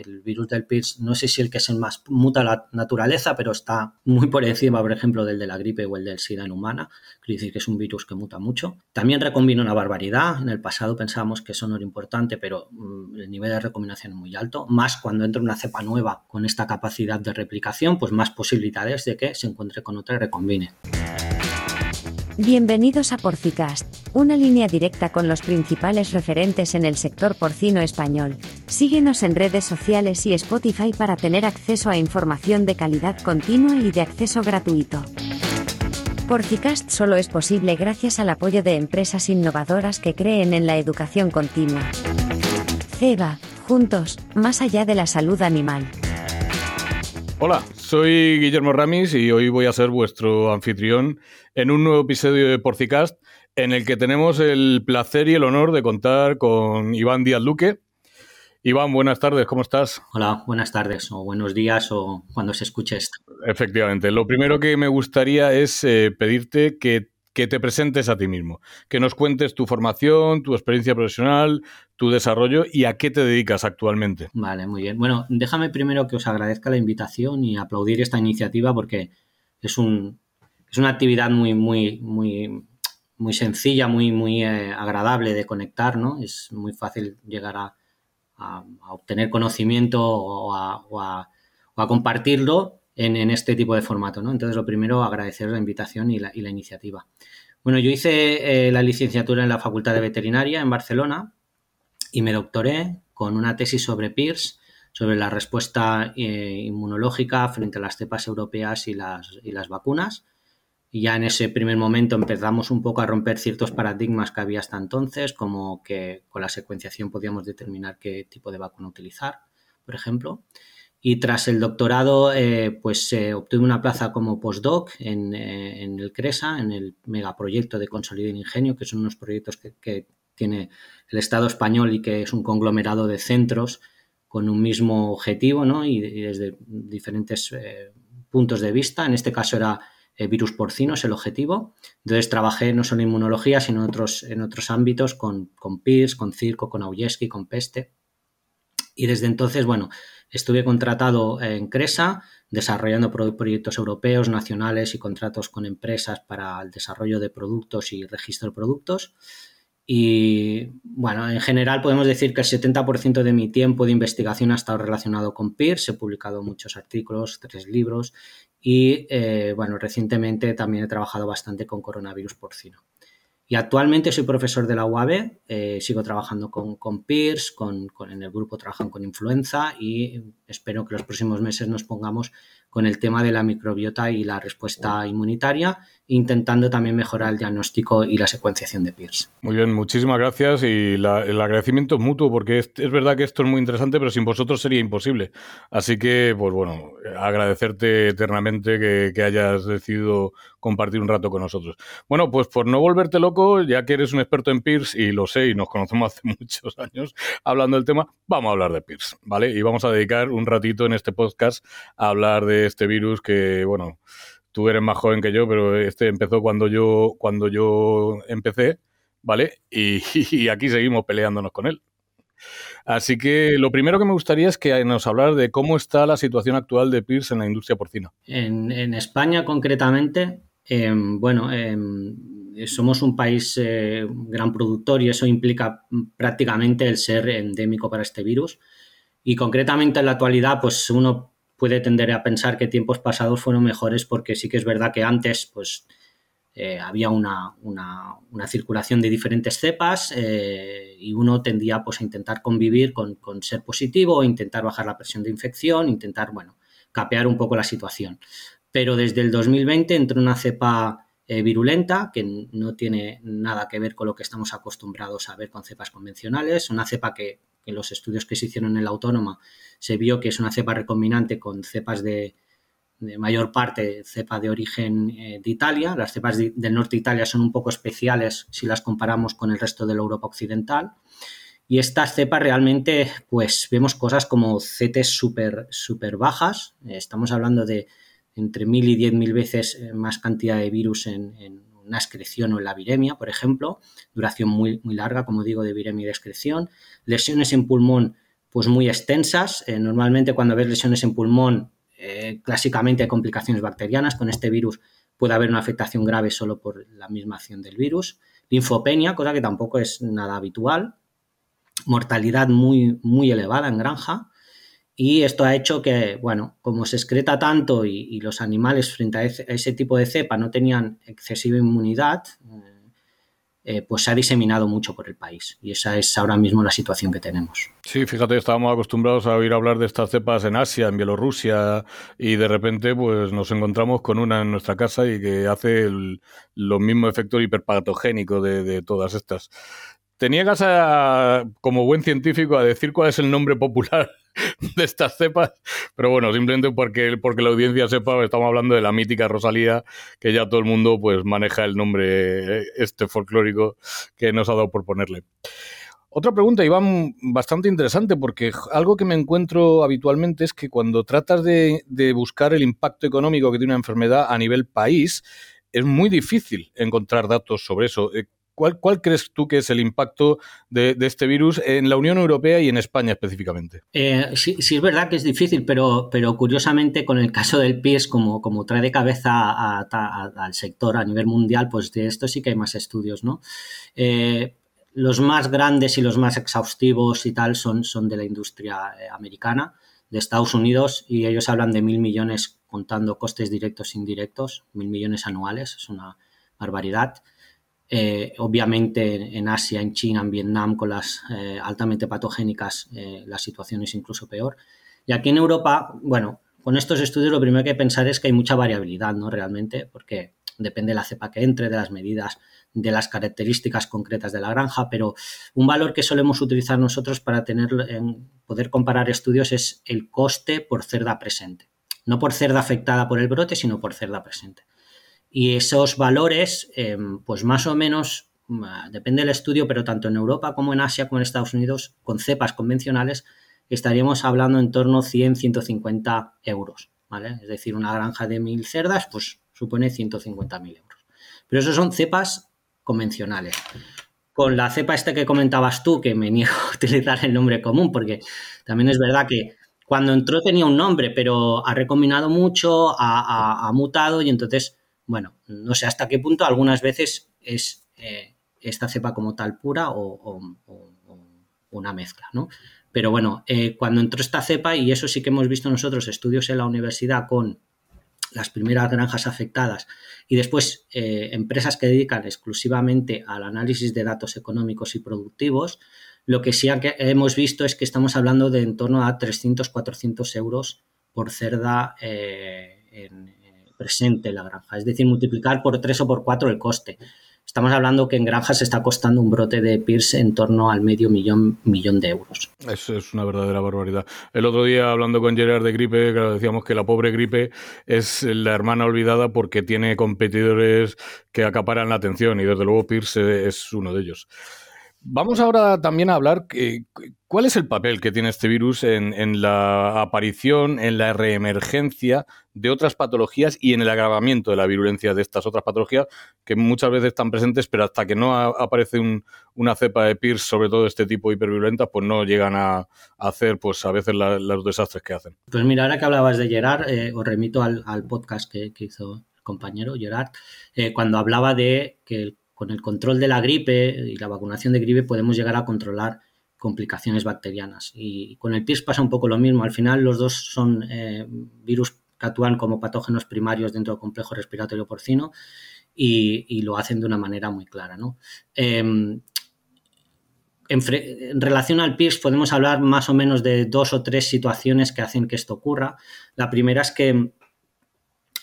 el virus del PIRS, no sé si el que es el más muta la naturaleza, pero está muy por encima, por ejemplo, del de la gripe o el del SIDA en humana. Quiere decir que es un virus que muta mucho. También recombina una barbaridad. En el pasado pensábamos que eso no era importante, pero mm, el nivel de recombinación es muy alto. Más cuando entra una cepa nueva con esta capacidad de replicación, pues más posibilidades de que se encuentre con otra y recombine. Bienvenidos a Porcicast, una línea directa con los principales referentes en el sector porcino español. Síguenos en redes sociales y Spotify para tener acceso a información de calidad continua y de acceso gratuito. Porcicast solo es posible gracias al apoyo de empresas innovadoras que creen en la educación continua. CEBA, juntos, más allá de la salud animal. Hola, soy Guillermo Ramis y hoy voy a ser vuestro anfitrión en un nuevo episodio de Porcicast en el que tenemos el placer y el honor de contar con Iván Díaz Luque. Iván, buenas tardes, ¿cómo estás? Hola, buenas tardes o buenos días o cuando se escuche esto. Efectivamente, lo primero que me gustaría es eh, pedirte que que te presentes a ti mismo, que nos cuentes tu formación, tu experiencia profesional, tu desarrollo y a qué te dedicas actualmente. Vale, muy bien. Bueno, déjame primero que os agradezca la invitación y aplaudir esta iniciativa porque es, un, es una actividad muy, muy, muy, muy sencilla, muy, muy eh, agradable de conectar, ¿no? Es muy fácil llegar a, obtener conocimiento o a, compartirlo en, este tipo de formato, ¿no? Entonces, lo primero, agradecer la invitación y la, iniciativa. Bueno, yo hice eh, la licenciatura en la Facultad de Veterinaria en Barcelona y me doctoré con una tesis sobre PIRS, sobre la respuesta eh, inmunológica frente a las cepas europeas y las, y las vacunas. Y ya en ese primer momento empezamos un poco a romper ciertos paradigmas que había hasta entonces, como que con la secuenciación podíamos determinar qué tipo de vacuna utilizar, por ejemplo. Y tras el doctorado, eh, pues eh, obtuve una plaza como postdoc en, eh, el CRESA, en el megaproyecto de Consolidar Ingenio, que son unos proyectos que, tiene el Estado español y que es un conglomerado de centros con un mismo objetivo ¿no? y, desde diferentes puntos de vista. En este caso era virus porcinos el objetivo. Entonces trabajé no solo en inmunología, sino en otros, en otros ámbitos con, con PIRS, con Circo, con Auyeski, con Peste. Y desde entonces, bueno, Estuve contratado en Cresa, desarrollando proyectos europeos, nacionales y contratos con empresas para el desarrollo de productos y registro de productos. Y bueno, en general podemos decir que el 70% de mi tiempo de investigación ha estado relacionado con PIRS. He publicado muchos artículos, tres libros y eh, bueno, recientemente también he trabajado bastante con coronavirus porcino. Y actualmente soy profesor de la UAB, eh, sigo trabajando con, con peers, con, en el grupo trabajan con influenza y espero que los próximos meses nos pongamos con el tema de la microbiota y la respuesta inmunitaria, intentando también mejorar el diagnóstico y la secuenciación de PIRS. Muy bien, muchísimas gracias y el agradecimiento mutuo porque es, verdad que esto es muy interesante, pero sin vosotros sería imposible. Así que, pues bueno, agradecerte eternamente que hayas decidido compartir un rato con nosotros. Bueno, pues por no volverte loco, ya que eres un experto en PIRS y lo sé y nos conocemos hace muchos años hablando del tema, vamos a hablar de PIRS, ¿vale? Y vamos a dedicar un ratito en este podcast a hablar de este virus que, bueno, tú eres más joven que yo, pero este empezó cuando yo, cuando yo empecé, ¿vale? Y, aquí seguimos peleándonos con él. Así que lo primero que me gustaría es que nos hablar de cómo está la situación actual de PIRS en la industria porcina. En, España, concretamente, em, bueno, em, somos un país eh, gran productor y eso implica prácticamente el ser endémico para este virus. Y concretamente en la actualidad, pues uno puede tender a pensar que tiempos pasados fueron mejores porque sí que es verdad que antes pues eh, había una, circulación de diferentes cepas eh, y uno tendía pues a intentar convivir con, ser positivo, intentar bajar la presión de infección, intentar, bueno, capear un poco la situación. Pero desde el 2020 entró una cepa eh, virulenta que no tiene nada que ver con lo que estamos acostumbrados a ver con cepas convencionales, una cepa que en los estudios que se hicieron en la autónoma se vio que es una cepa recombinante con cepas de, mayor parte cepa de origen eh, de Italia. Las cepas del norte de Italia son un poco especiales si las comparamos con el resto de la Europa occidental. Y estas cepas realmente, pues vemos cosas como CT súper super bajas. estamos hablando de entre mil y diez mil veces eh, más cantidad de virus en, en una excreción o en la viremia, por ejemplo, duración muy, muy larga, como digo, de viremia y de excreción, lesiones en pulmón pues muy extensas. Eh, normalmente cuando ves lesiones en pulmón, clásicamente hay complicaciones bacterianas. Con este virus puede haber una afectación grave solo por la misma acción del virus. Linfopenia, cosa que tampoco es nada habitual. Mortalidad muy, muy elevada en granja. Y esto ha hecho que, bueno, como se excreta tanto y, los animales frente a ese, tipo de cepa no tenían excesiva inmunidad, eh, pues se ha diseminado mucho por el país. Y esa es ahora mismo la situación que tenemos. Sí, fíjate, estábamos acostumbrados a oír hablar de estas cepas en Asia, en Bielorrusia, y de repente pues nos encontramos con una en nuestra casa y que hace los mismos efectos hiperpatogénicos de, todas estas. Te niegas como buen científico a decir cuál es el nombre popular de estas cepas, pero bueno, simplemente porque, porque la audiencia sepa, estamos hablando de la mítica Rosalía, que ya todo el mundo pues maneja el nombre eh, este folclórico que nos ha dado por ponerle. Otra pregunta, Iván, bastante interesante, porque algo que me encuentro habitualmente es que cuando tratas de, de buscar el impacto económico que tiene una enfermedad a nivel país, es muy difícil encontrar datos sobre eso. ¿Cuál, crees tú que es el impacto de, este virus en la Unión Europea y en España específicamente? Eh, sí, es verdad que es difícil, pero, pero curiosamente con el caso del PIS, como, como trae de cabeza al sector a nivel mundial, pues de esto sí que hay más estudios, ¿no? Eh, los más grandes y los más exhaustivos y tal son, son de la industria eh, americana, de Estados Unidos, y ellos hablan de mil millones contando costes directos e indirectos, mil millones anuales, es una barbaridad. Eh, obviamente en Asia, en China, en Vietnam, con las eh, altamente patogénicas, eh, la situación es incluso peor. Y aquí en Europa, bueno, con estos estudios lo primero que hay que pensar es que hay mucha variabilidad, ¿no? Realmente, porque depende de la cepa que entre, de las medidas, de las características concretas de la granja, pero un valor que solemos utilizar nosotros para tener, en poder comparar estudios es el coste por cerda presente. No por cerda afectada por el brote, sino por cerda presente. Y esos valores, em, pues más o menos, mm, depende del estudio, pero tanto en Europa como en Asia como en Estados Unidos, con cepas convencionales, estaríamos hablando en torno a 100, 150 euros. ¿vale? Es decir, una granja de mil cerdas, pues supone 150.000 euros. Pero eso son cepas convencionales. Con la cepa esta que comentabas tú, que me niego a utilizar el nombre común, porque también es verdad que cuando entró tenía un nombre, pero ha recombinado mucho, ha mutado y entonces bueno, no sé hasta qué punto algunas veces es eh, esta cepa como tal pura o, una mezcla, ¿no? Pero bueno, eh, cuando entró esta cepa, y eso sí que hemos visto nosotros estudios en la universidad con las primeras granjas afectadas y después eh, empresas que dedican exclusivamente al análisis de datos económicos y productivos, lo que sí hemos visto es que estamos hablando de en torno a 300-400 euros por cerda en, presente la granja, es decir, multiplicar por tres o por cuatro el coste. Estamos hablando que en granjas está costando un brote de PIRS en torno al medio millón, millón de euros. Eso es una verdadera barbaridad. El otro día, hablando con Gerard de gripe, decíamos que la pobre gripe es la hermana olvidada porque tiene competidores que acaparan la atención y desde luego PIRS es uno de ellos. Vamos ahora también a hablar cuál es el papel que tiene este virus en, la aparición, en la reemergencia de otras patologías y en el agravamiento de la virulencia de estas otras patologías que muchas veces están presentes, pero hasta que no aparece una cepa de PIRS, sobre todo este tipo hiperviolenta, pues no llegan a, hacer pues a veces los desastres que hacen. Pues mira, ahora que hablabas de Gerard, eh, os remito al, podcast que, hizo el compañero Gerard, eh, cuando hablaba de que el con el control de la gripe y la vacunación de gripe podemos llegar a controlar complicaciones bacterianas. Y con el PIRS pasa un poco lo mismo. Al final los dos son eh, virus que actúan como patógenos primarios dentro del complejo respiratorio porcino y, lo hacen de una manera muy clara. Em, en, en, relación al PIRS podemos hablar más o menos de dos o tres situaciones que hacen que esto ocurra. La primera es que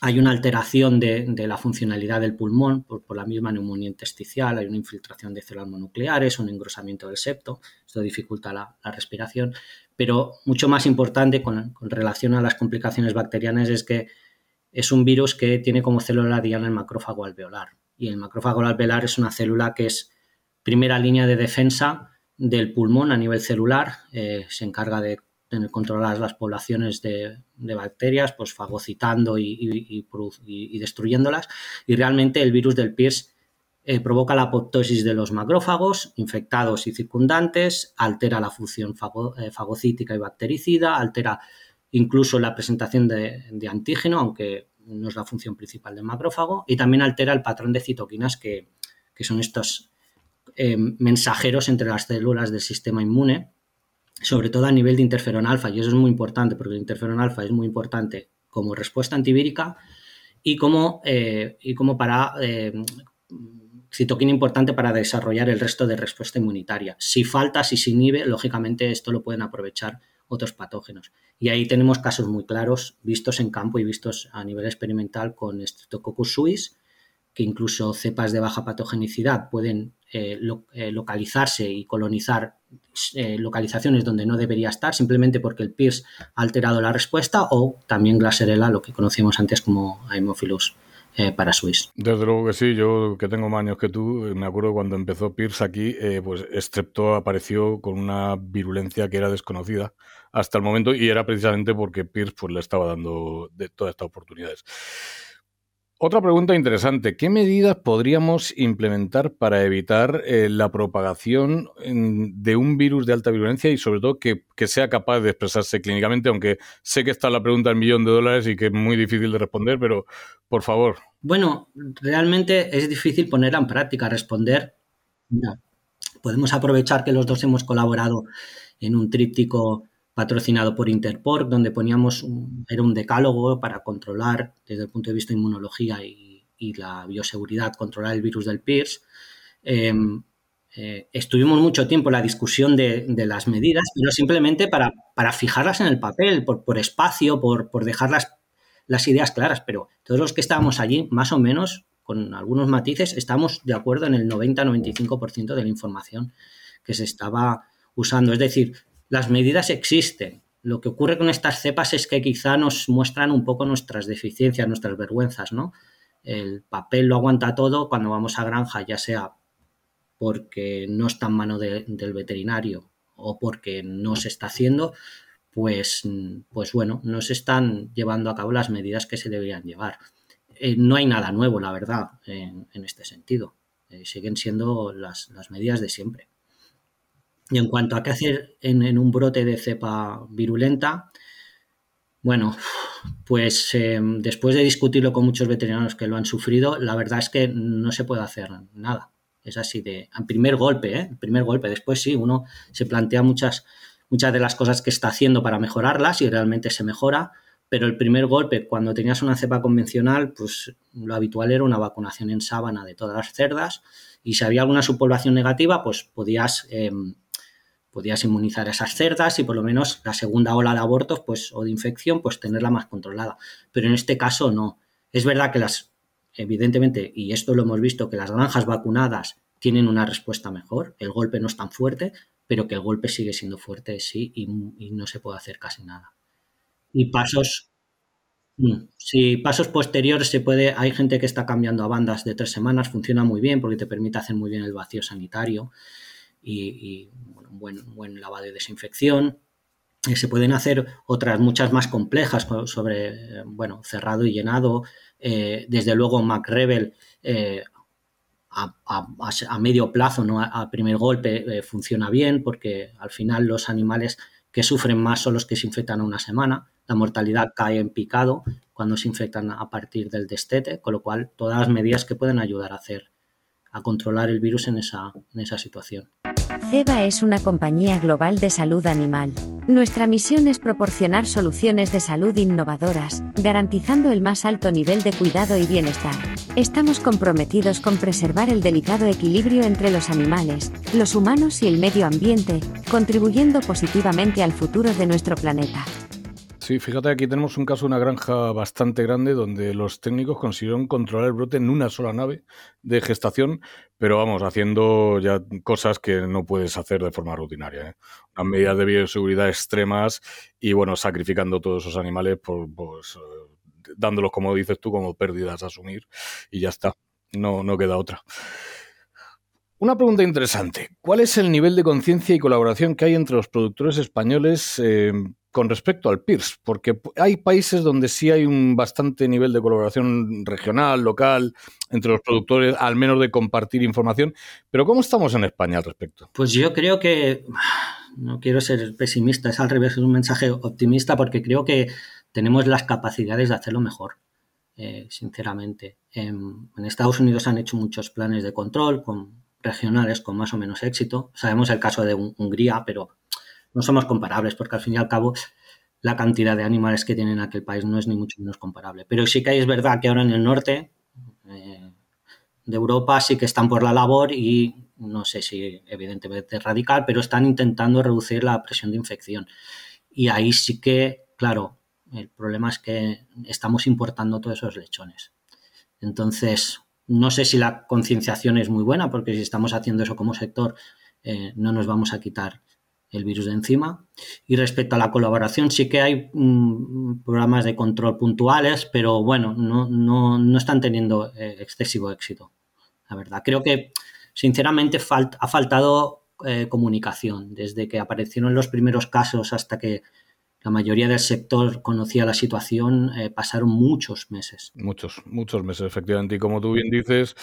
hay una alteración de, la funcionalidad del pulmón por, la misma neumonía intersticial, hay una infiltración de células monucleares, un engrosamiento del septo, esto dificulta la, respiración, pero mucho más importante con, relación a las complicaciones bacterianas es que es un virus que tiene como célula diana el macrófago alveolar y el macrófago alveolar es una célula que es primera línea de defensa del pulmón a nivel celular, eh, se encarga de tener controladas las poblaciones de, bacterias, pues fagocitando y, destruyéndolas. Y realmente el virus del PIRS eh, provoca la apoptosis de los macrófagos infectados y circundantes, altera la función eh, fagocítica y bactericida, altera incluso la presentación de, antígeno, aunque no es la función principal del macrófago, y también altera el patrón de citoquinas, que, son estos eh, mensajeros entre las células del sistema inmune, sobre todo a nivel de interferón alfa, y eso es muy importante, porque el interferón alfa es muy importante como respuesta antivírica y como, y como para citoquina importante para desarrollar el resto de respuesta inmunitaria. Si falta, si se inhibe, lógicamente esto lo pueden aprovechar otros patógenos. Y ahí tenemos casos muy claros vistos en campo y vistos a nivel experimental con Streptococcus suis, que incluso cepas de baja patogenicidad pueden eh, eh, localizarse y colonizar eh, localizaciones donde no debería estar, simplemente porque el PIRS ha alterado la respuesta, o también Glasserella, lo que conocíamos antes como Haemophilus para Swiss. Desde luego que sí, yo que tengo más años que tú, me acuerdo cuando empezó Pierce aquí, pues Strepto apareció con una virulencia que era desconocida hasta el momento y era precisamente porque Pierce pues, le estaba dando todas estas oportunidades. Otra pregunta interesante. ¿Qué medidas podríamos implementar para evitar eh, la propagación de un virus de alta virulencia y sobre todo que, sea capaz de expresarse clínicamente? Aunque sé que está la pregunta del millón de dólares y que es muy difícil de responder, pero por favor. Bueno, realmente es difícil ponerla en práctica, responder. podemos aprovechar que los dos hemos colaborado en un tríptico patrocinado por Interporc, donde poníamos, un, era un decálogo para controlar desde el punto de vista de inmunología y, la bioseguridad, controlar el virus del PIRS. Em, eh, estuvimos mucho tiempo en la discusión de, las medidas, pero simplemente para, fijarlas en el papel, por, espacio, por, dejar las, las, ideas claras, pero todos los que estábamos allí, más o menos, con algunos matices, estamos de acuerdo en el 90-95% de la información que se estaba usando. Es decir, las medidas existen. Lo que ocurre con estas cepas es que quizá nos muestran un poco nuestras deficiencias, nuestras vergüenzas, ¿no? El papel lo aguanta todo cuando vamos a granja, ya sea porque no está en mano del veterinario o porque no se está haciendo, pues, pues bueno, no se están llevando a cabo las medidas que se deberían llevar. Eh, no hay nada nuevo, la verdad, en, este sentido. Eh, siguen siendo las medidas de siempre. Y en cuanto a qué hacer en, un brote de cepa virulenta, bueno, pues em, después de discutirlo con muchos veterinarios que lo han sufrido, la verdad es que no se puede hacer nada. Es así de, primer golpe, ¿eh? primer golpe. Después sí, uno se plantea muchas, muchas de las cosas que está haciendo para mejorarlas y realmente se mejora, pero el primer golpe, cuando tenías una cepa convencional, pues lo habitual era una vacunación en sábana de todas las cerdas y si había alguna subpoblación negativa, pues podías em, podías inmunizar a esas cerdas y por lo menos la segunda ola de abortos pues, o de infección, pues tenerla más controlada. Pero en este caso no. Es verdad que las, evidentemente, y esto lo hemos visto, que las granjas vacunadas tienen una respuesta mejor, el golpe no es tan fuerte, pero que el golpe sigue siendo fuerte, sí, y, no se puede hacer casi nada. Y pasos, mm, si pasos posteriores se puede, hay gente que está cambiando a bandas de tres semanas, funciona muy bien porque te permite hacer muy bien el vacío sanitario y, un buen, buen lavado y desinfección. Eh, se pueden hacer otras muchas más complejas sobre, eh, bueno, cerrado y llenado. Eh, desde luego, MacRebel a, medio plazo, no a, primer golpe, funciona bien porque al final los animales que sufren más son los que se infectan a una semana. La mortalidad cae en picado cuando se infectan a partir del destete, con lo cual todas las medidas que pueden ayudar a hacer a controlar el virus en esa, situación. CEBA es una compañía global de salud animal. Nuestra misión es proporcionar soluciones de salud innovadoras, garantizando el más alto nivel de cuidado y bienestar. Estamos comprometidos con preservar el delicado equilibrio entre los animales, los humanos y el medio ambiente, contribuyendo positivamente al futuro de nuestro planeta. Sí, fíjate, aquí tenemos un caso de una granja bastante grande donde los técnicos consiguieron controlar el brote en una sola nave de gestación, pero vamos, haciendo ya cosas que no puedes hacer de forma rutinaria. ¿eh? Unas medidas de bioseguridad extremas y, bueno, sacrificando todos esos animales, por, pues, eh, dándolos, como dices tú, como pérdidas a asumir y ya está. No, no queda otra. Una pregunta interesante. ¿Cuál es el nivel de conciencia y colaboración que hay entre los productores españoles? Eh, con respecto al PIRS, porque hay países donde sí hay un bastante nivel de colaboración regional, local, entre los productores, al menos de compartir información, pero ¿cómo estamos en España al respecto? Pues yo creo que, no quiero ser pesimista, es al revés, es un mensaje optimista porque creo que tenemos las capacidades de hacerlo mejor, eh, sinceramente. En, en Estados Unidos han hecho muchos planes de control con regionales con más o menos éxito. Sabemos el caso de Hungría, pero no somos comparables porque al fin y al cabo la cantidad de animales que tienen en aquel país no es ni mucho menos comparable. Pero sí que es verdad que ahora en el norte eh, de Europa sí que están por la labor y no sé si evidentemente radical, pero están intentando reducir la presión de infección. Y ahí sí que, claro, el problema es que estamos importando todos esos lechones. Entonces, no sé si la concienciación es muy buena, porque si estamos haciendo eso como sector, eh, no nos vamos a quitar el virus de encima. Y respecto a la colaboración, sí que hay mm, programas de control puntuales, pero bueno, no, no, no están teniendo eh, excesivo éxito, la verdad. Creo que, sinceramente, ha faltado eh, comunicación. Desde que aparecieron los primeros casos hasta que la mayoría del sector conocía la situación, eh, pasaron muchos meses. Muchos, muchos meses, efectivamente. Y como tú bien dices,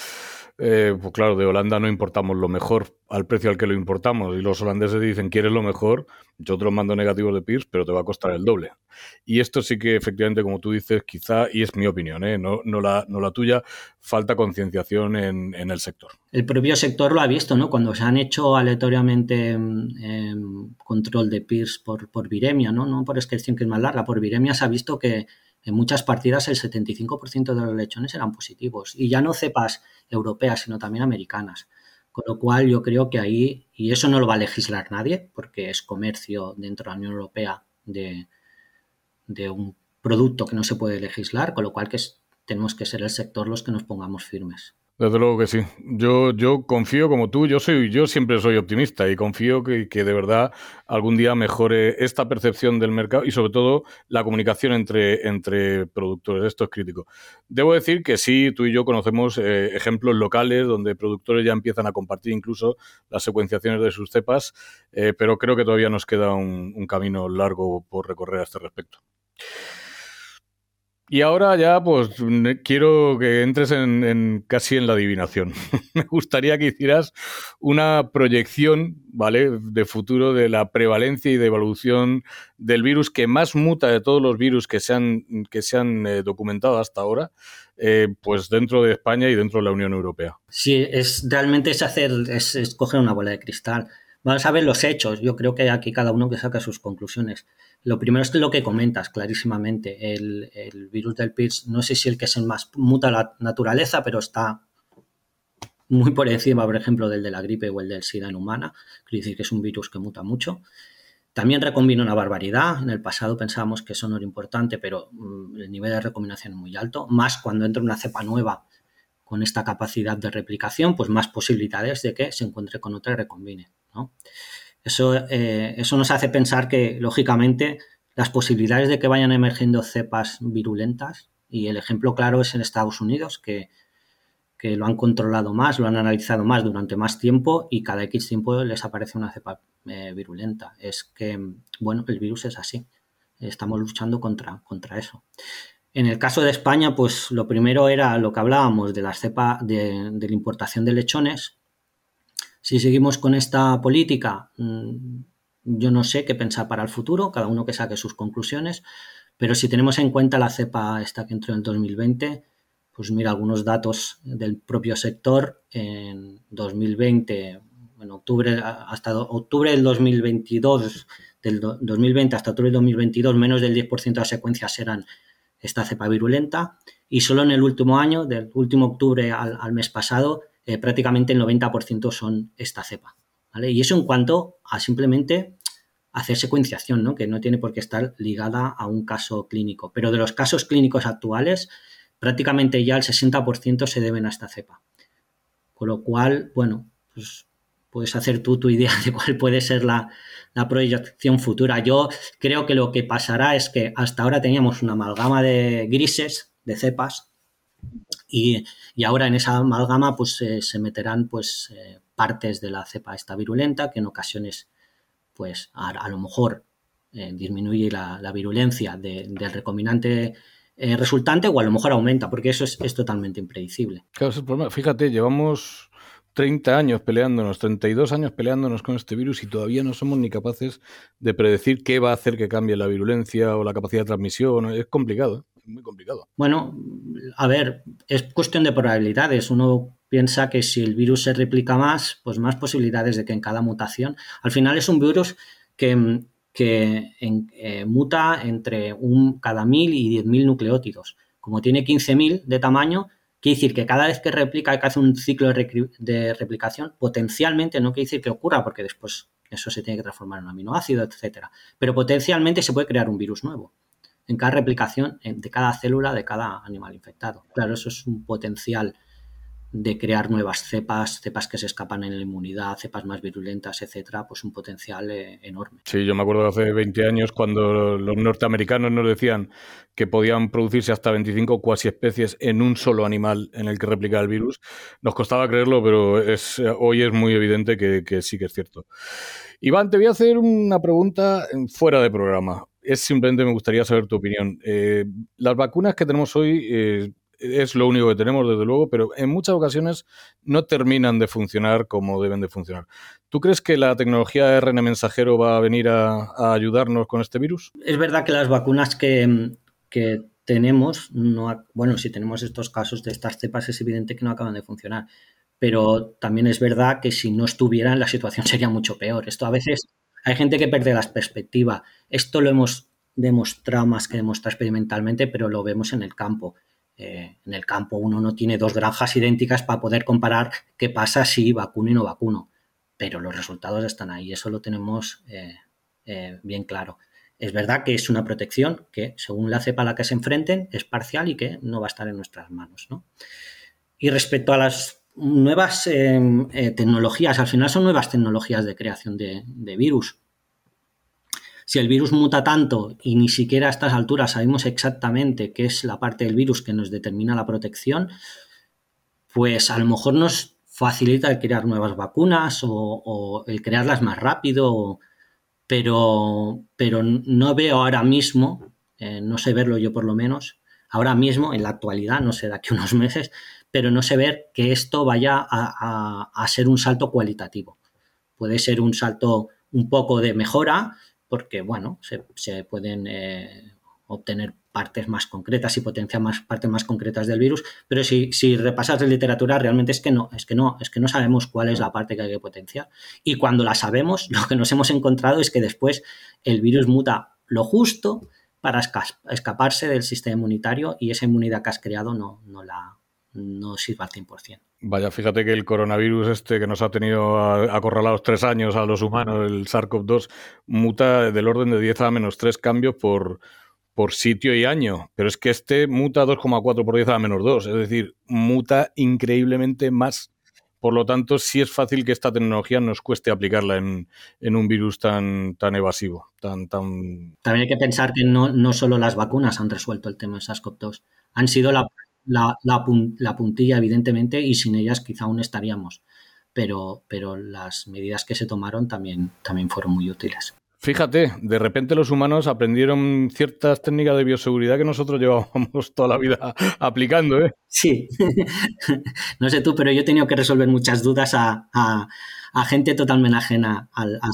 eh, pues claro, de Holanda no importamos lo mejor al precio al que lo importamos. Y los holandeses dicen, ¿quieres lo mejor? Yo te mando negativos de PIRS, pero te va a costar el doble. Y esto sí que, efectivamente, como tú dices, quizá, y es mi opinión, ¿eh? no, no, la, no la tuya, falta concienciación en, en, el sector. El propio sector lo ha visto, ¿no? Cuando se han hecho aleatoriamente eh, control de PIRS por, por viremia, ¿no? No por excreción que es más larga, por viremia se ha visto que en muchas partidas el 75% de los lechones eran positivos. Y ya no cepas europeas, sino también americanas. Con lo cual yo creo que ahí, y eso no lo va a legislar nadie, porque es comercio dentro de la Unión Europea de, de un producto que no se puede legislar, con lo cual que tenemos que ser el sector los que nos pongamos firmes. Desde luego que sí. Yo, yo confío como tú, yo soy, yo siempre soy optimista y confío que, que, de verdad algún día mejore esta percepción del mercado y sobre todo la comunicación entre, entre productores. Esto es crítico. Debo decir que sí, tú y yo conocemos eh, ejemplos locales donde productores ya empiezan a compartir incluso las secuenciaciones de sus cepas, eh, pero creo que todavía nos queda un, un camino largo por recorrer a este respecto. Y ahora ya, pues quiero que entres en, en casi en la adivinación. Me gustaría que hicieras una proyección, ¿vale?, de futuro de la prevalencia y de evolución del virus que más muta de todos los virus que se han, que se han eh, documentado hasta ahora, eh, pues dentro de España y dentro de la Unión Europea. Sí, es realmente es hacer, es, es coger una bola de cristal. Vamos a ver los hechos. Yo creo que aquí cada uno que saca sus conclusiones. Lo primero es lo que comentas clarísimamente. El, el virus del PIRS, no sé si el que se más muta la naturaleza, pero está muy por encima, por ejemplo, del de la gripe o el del SIDA en humana. Quiere decir que es un virus que muta mucho. También recombina una barbaridad. En el pasado pensábamos que eso no era importante, pero mm, el nivel de recombinación es muy alto. Más cuando entra una cepa nueva con esta capacidad de replicación, pues más posibilidades de que se encuentre con otra y recombine. Eso, eh, eso nos hace pensar que, lógicamente, las posibilidades de que vayan emergiendo cepas virulentas, y el ejemplo claro es en Estados Unidos, que, que lo han controlado más, lo han analizado más durante más tiempo y cada X tiempo les aparece una cepa eh, virulenta. Es que, bueno, el virus es así. Estamos luchando contra, contra eso. En el caso de España, pues lo primero era lo que hablábamos de la cepa de, de la importación de lechones, si seguimos con esta política, mm, yo no sé qué pensar para el futuro, cada uno que saque sus conclusiones, pero si tenemos en cuenta la cepa esta que entró en 2020, pues mira algunos datos del propio sector. En 2020, en octubre hasta octubre del 2022, del 2020 hasta octubre del 2022, menos del 10% de las secuencias eran esta cepa virulenta. Y solo en el último año, del último octubre al, al mes pasado, eh, prácticamente el 90% son esta cepa. ¿vale? Y eso en cuanto a simplemente hacer secuenciación, ¿no? que no tiene por qué estar ligada a un caso clínico. Pero de los casos clínicos actuales, prácticamente ya el 60% se deben a esta cepa. Con lo cual, bueno, pues puedes hacer tú tu idea de cuál puede ser la, la, proyección futura. Yo creo que lo que pasará es que hasta ahora teníamos una amalgama de grises, de cepas, y, ahora en esa amalgama pues eh, se meterán pues eh, partes de la cepa esta virulenta que en ocasiones pues a, lo mejor eh, disminuye la, virulencia del recombinante resultante o a lo mejor aumenta, porque eso es, totalmente impredecible. Claro, es el problema. Fíjate, llevamos 30 años peleándonos, 32 años peleándonos con este virus y todavía no somos ni capaces de predecir qué va a hacer que cambie la virulencia o la capacidad de transmisión. Es complicado, es muy complicado. Bueno, a ver, es cuestión de probabilidades. Uno piensa que si el virus se replica más, pues más posibilidades de que en cada mutación. Al final es un virus que, eh, muta entre un, cada mil y diez mil nucleótidos. Como tiene 15.000 de tamaño, quiere decir que cada vez que replica, que hace un ciclo de, replicación, potencialmente, no quiere decir que ocurra, porque después eso se tiene que transformar en un aminoácido, etcétera, pero potencialmente se puede crear un virus nuevo en cada replicación de cada célula de cada animal infectado. Claro, eso es un potencial de crear nuevas cepas, cepas que se escapan en la inmunidad, cepas más virulentas, etcétera, pues un potencial eh, enorme. Sí, yo me acuerdo de hace 20 años cuando los norteamericanos nos decían que podían producirse hasta 25 cuasi especies en un solo animal en el que replicar el virus. Nos costaba creerlo, pero hoy es muy evidente que, sí que es cierto. Iván, te voy a hacer una pregunta fuera de programa. Es simplemente me gustaría saber tu opinión. Eh, las vacunas que tenemos hoy eh, es lo único que tenemos, desde luego, pero en muchas ocasiones no terminan de funcionar como deben de funcionar. ¿Tú crees que la tecnología de mensajero va a venir a, ayudarnos con este virus? Es verdad que las vacunas que, tenemos, no, bueno, si tenemos estos casos de estas cepas, es evidente que no acaban de funcionar. Pero también es verdad que si no estuvieran, la situación sería mucho peor. Esto a veces hay gente que pierde la perspectiva. Esto lo hemos demostrado más que demostrar experimentalmente, pero lo vemos en el campo. Eh, en el campo uno no tiene dos granjas idénticas para poder comparar qué pasa si vacuno y no vacuno, pero los resultados están ahí, eso lo tenemos eh, eh, bien claro. Es verdad que es una protección que, según la cepa a la que se enfrenten, es parcial y que no va a estar en nuestras manos. Y respecto a las nuevas tecnologías, al final son nuevas tecnologías de creación de virus. Si el virus muta tanto y ni siquiera a estas alturas sabemos exactamente qué es la parte del virus que nos determina la protección, pues a lo mejor nos facilita el crear nuevas vacunas o, el crearlas más rápido, pero, pero no veo ahora mismo, eh, no sé verlo yo por lo menos, ahora mismo, en la actualidad, no sé de aquí unos meses, pero no sé ver que esto vaya a ser un salto cualitativo. Puede ser un salto un poco de mejora, porque, bueno, se, pueden eh, obtener partes más concretas y potenciar más partes más concretas del virus, pero si, si repasas la literatura, realmente es que no, es que no, es que no sabemos cuál es la parte que hay que potenciar. Y cuando la sabemos, lo que nos hemos encontrado es que después el virus muta lo justo para escaparse del sistema inmunitario y esa inmunidad que has creado no, no la, no sirva al 100%. Vaya, fíjate que el coronavirus este que nos ha tenido acorralados tres años a los humanos, el SARS-CoV-2, muta del orden de 10 a menos 3 cambios por, por sitio y año. Pero es que este muta 2,4 por 10 a menos 2. Es decir, muta increíblemente más. Por lo tanto, sí es fácil que esta tecnología nos cueste aplicarla en, un virus tan, tan evasivo. Tan, tan... También hay que pensar que no, no solo las vacunas han resuelto el tema de SARS-CoV-2. Han sido la la, puntilla, evidentemente, y sin ellas quizá aún estaríamos. Pero, pero las medidas que se tomaron también, también fueron muy útiles. Fíjate, de repente los humanos aprendieron ciertas técnicas de bioseguridad que nosotros llevábamos toda la vida aplicando, ¿eh? Sí, no sé tú, pero yo he tenido que resolver muchas dudas a, gente totalmente ajena al, al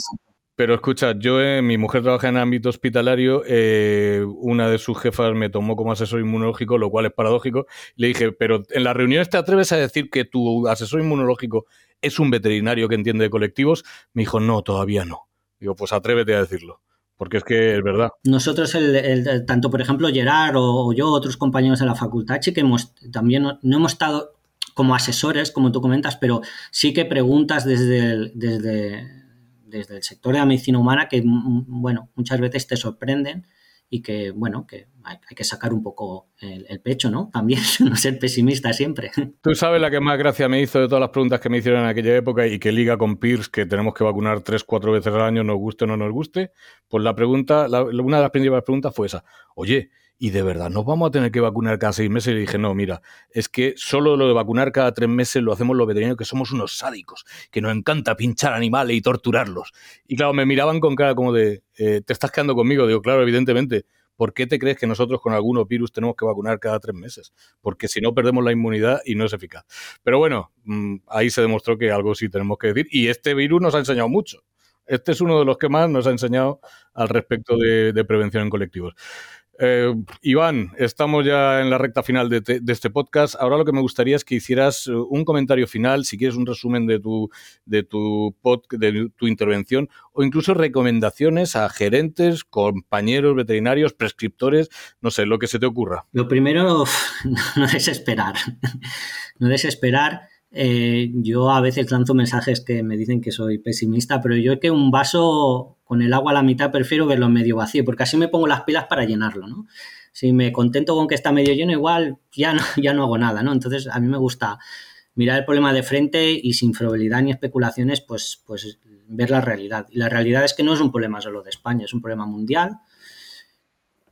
pero escucha, yo, eh, mi mujer trabaja en ámbito hospitalario, eh, una de sus jefas me tomó como asesor inmunológico, lo cual es paradójico. Le dije, pero en las reuniones te atreves a decir que tu asesor inmunológico es un veterinario que entiende de colectivos. Me dijo, no, todavía no. Digo, pues atrévete a decirlo. Porque es que es verdad. Nosotros, el, tanto por ejemplo Gerard o, yo, otros compañeros de la facultad, sí que hemos, también no, hemos estado como asesores, como tú comentas, pero sí que preguntas desde, desde desde el sector de la medicina humana que, mm, bueno, muchas veces te sorprenden y que, bueno, que hay, que sacar un poco el, pecho, ¿no? También no ser pesimista siempre. Tú sabes la que más gracia me hizo de todas las preguntas que me hicieron en aquella época y que liga con Pierce, que tenemos que vacunar tres, cuatro veces al año, nos guste o no nos guste. Pues la pregunta, una de las principales preguntas fue esa. Oye, y de verdad, nos vamos a tener que vacunar cada seis meses. Y dije, no, mira, es que solo lo de vacunar cada tres meses lo hacemos los veterinarios que somos unos sádicos, que nos encanta pinchar animales y torturarlos. Y claro, me miraban con cara como de, eh, ¿te estás quedando conmigo? Digo, claro, evidentemente. ¿Por qué te crees que nosotros con algunos virus tenemos que vacunar cada tres meses? Porque si no perdemos la inmunidad y no es eficaz. Pero bueno, mm, ahí se demostró que algo sí tenemos que decir. Y este virus nos ha enseñado mucho. Este es uno de los que más nos ha enseñado al respecto de prevención en colectivos. Eh, Iván, estamos ya en la recta final de, este podcast. Ahora lo que me gustaría es que hicieras eh, un comentario final, si quieres un resumen de tu, de tu, de tu intervención o incluso recomendaciones a gerentes, compañeros veterinarios, prescriptores, no sé, lo que se te ocurra. Lo primero, no desesperar. No desesperar. Eh, yo a veces lanzo mensajes que me dicen que soy pesimista, pero yo es que un vaso con el agua a la mitad prefiero verlo medio vacío, porque así me pongo las pilas para llenarlo, ¿no? Si me contento con que está medio lleno, igual ya no, ya no hago nada, ¿no? Entonces a mí me gusta mirar el problema de frente y sin probabilidad ni especulaciones, pues, pues ver la realidad. Y la realidad es que no es un problema solo de España, es un problema mundial,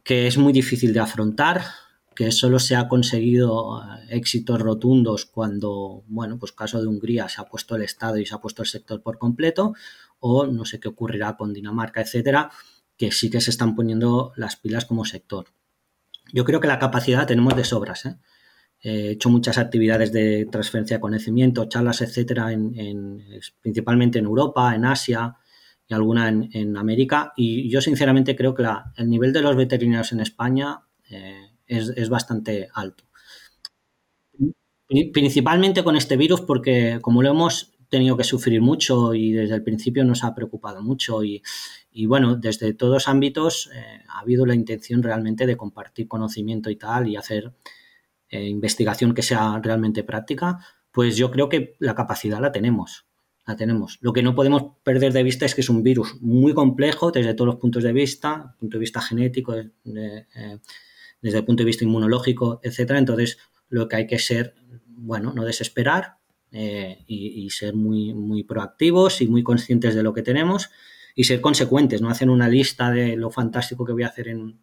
que es muy difícil de afrontar, que solo se ha conseguido eh, éxitos rotundos cuando, bueno, pues caso de Hungría se ha puesto el Estado y se ha puesto el sector por completo, o no sé qué ocurrirá con Dinamarca, etcétera, que sí que se están poniendo las pilas como sector. Yo creo que la capacidad tenemos de sobras. ¿eh? He hecho muchas actividades de transferencia de conocimiento, charlas, etcétera, en, principalmente en Europa, en Asia y alguna en, América. Y yo sinceramente creo que el nivel de los veterinarios en España eh, es, bastante alto. Principalmente con este virus porque como lo hemos tenido que sufrir mucho y desde el principio nos ha preocupado mucho y, bueno, desde todos ámbitos eh, ha habido la intención realmente de compartir conocimiento y tal y hacer eh, investigación que sea realmente práctica, pues yo creo que la capacidad la tenemos. La tenemos. Lo que no podemos perder de vista es que es un virus muy complejo desde todos los puntos de vista, punto de vista genético, eh, desde el punto de vista inmunológico, etcétera. Entonces, lo que hay que ser, bueno, no desesperar eh, y, ser muy, muy proactivos y muy conscientes de lo que tenemos y ser consecuentes, no hacer una lista de lo fantástico que voy a hacer en,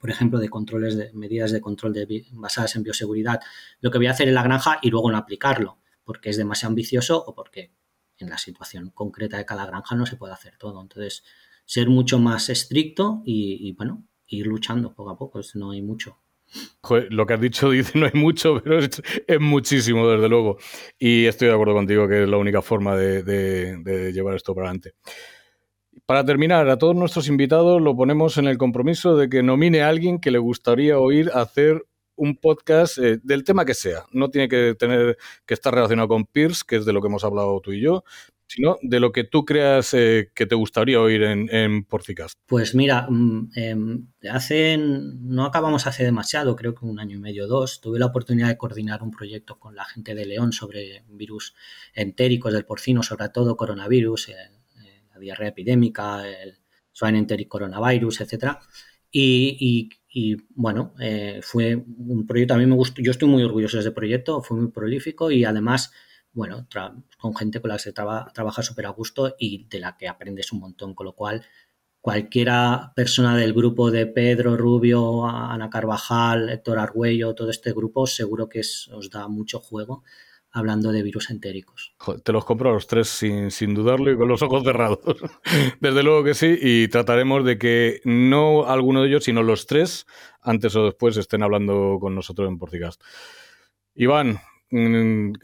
por ejemplo, de controles de medidas de control de, basadas en bioseguridad, lo que voy a hacer en la granja y luego no aplicarlo, porque es demasiado ambicioso o porque en la situación concreta de cada granja no se puede hacer todo. Entonces, ser mucho más estricto y bueno, ir luchando poco a poco, no hay mucho. Lo que has dicho dice no hay mucho, pero es, muchísimo, desde luego. Y estoy de acuerdo contigo que es la única forma de, llevar esto para adelante. Para terminar, a todos nuestros invitados lo ponemos en el compromiso de que nomine a alguien que le gustaría oír hacer un podcast eh, del tema que sea. No tiene que tener que estar relacionado con Pierce, que es de lo que hemos hablado tú y yo, sino de lo que tú creas eh, que te gustaría oír en, en Porcicast. Pues mira, mm, em, hace, no acabamos hace demasiado, creo que un año y medio o dos, tuve la oportunidad de coordinar un proyecto con la gente de León sobre virus entéricos del porcino, sobre todo coronavirus, eh, eh, la diarrea epidémica, el swine enteric coronavirus, etcétera. Y, bueno, fue un proyecto, a mí me gustó, yo estoy muy orgulloso de ese proyecto, fue muy prolífico y además bueno, con gente con la que se trabaja súper a gusto y de la que aprendes un montón, con lo cual cualquiera persona del grupo de Pedro Rubio, Ana Carvajal, Héctor Argüello, todo este grupo, seguro que os da mucho juego hablando de virus entéricos. Te los compro a los tres sin, sin dudarlo y con los ojos cerrados. Desde luego que sí, y trataremos de que no alguno de ellos, sino los tres, antes o después, estén hablando con nosotros en Porcicast. Iván,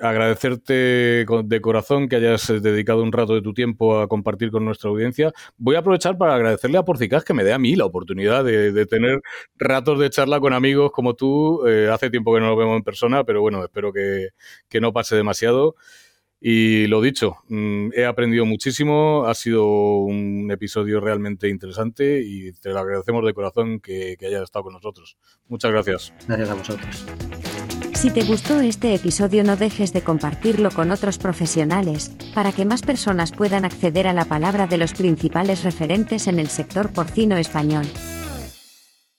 agradecerte de corazón que hayas eh, dedicado un rato de tu tiempo a compartir con nuestra audiencia. Voy a aprovechar para agradecerle a Porcicas que me dé a mí la oportunidad de, tener ratos de charla con amigos como tú. Eh, hace tiempo que no nos vemos en persona, pero bueno, espero que, no pase demasiado. Y lo dicho, mm, he aprendido muchísimo, ha sido un episodio realmente interesante y te lo agradecemos de corazón que, que hayas estado con nosotros. Muchas gracias. Gracias a vosotros. Si te gustó este episodio no dejes de compartirlo con otros profesionales, para que más personas puedan acceder a la palabra de los principales referentes en el sector porcino español.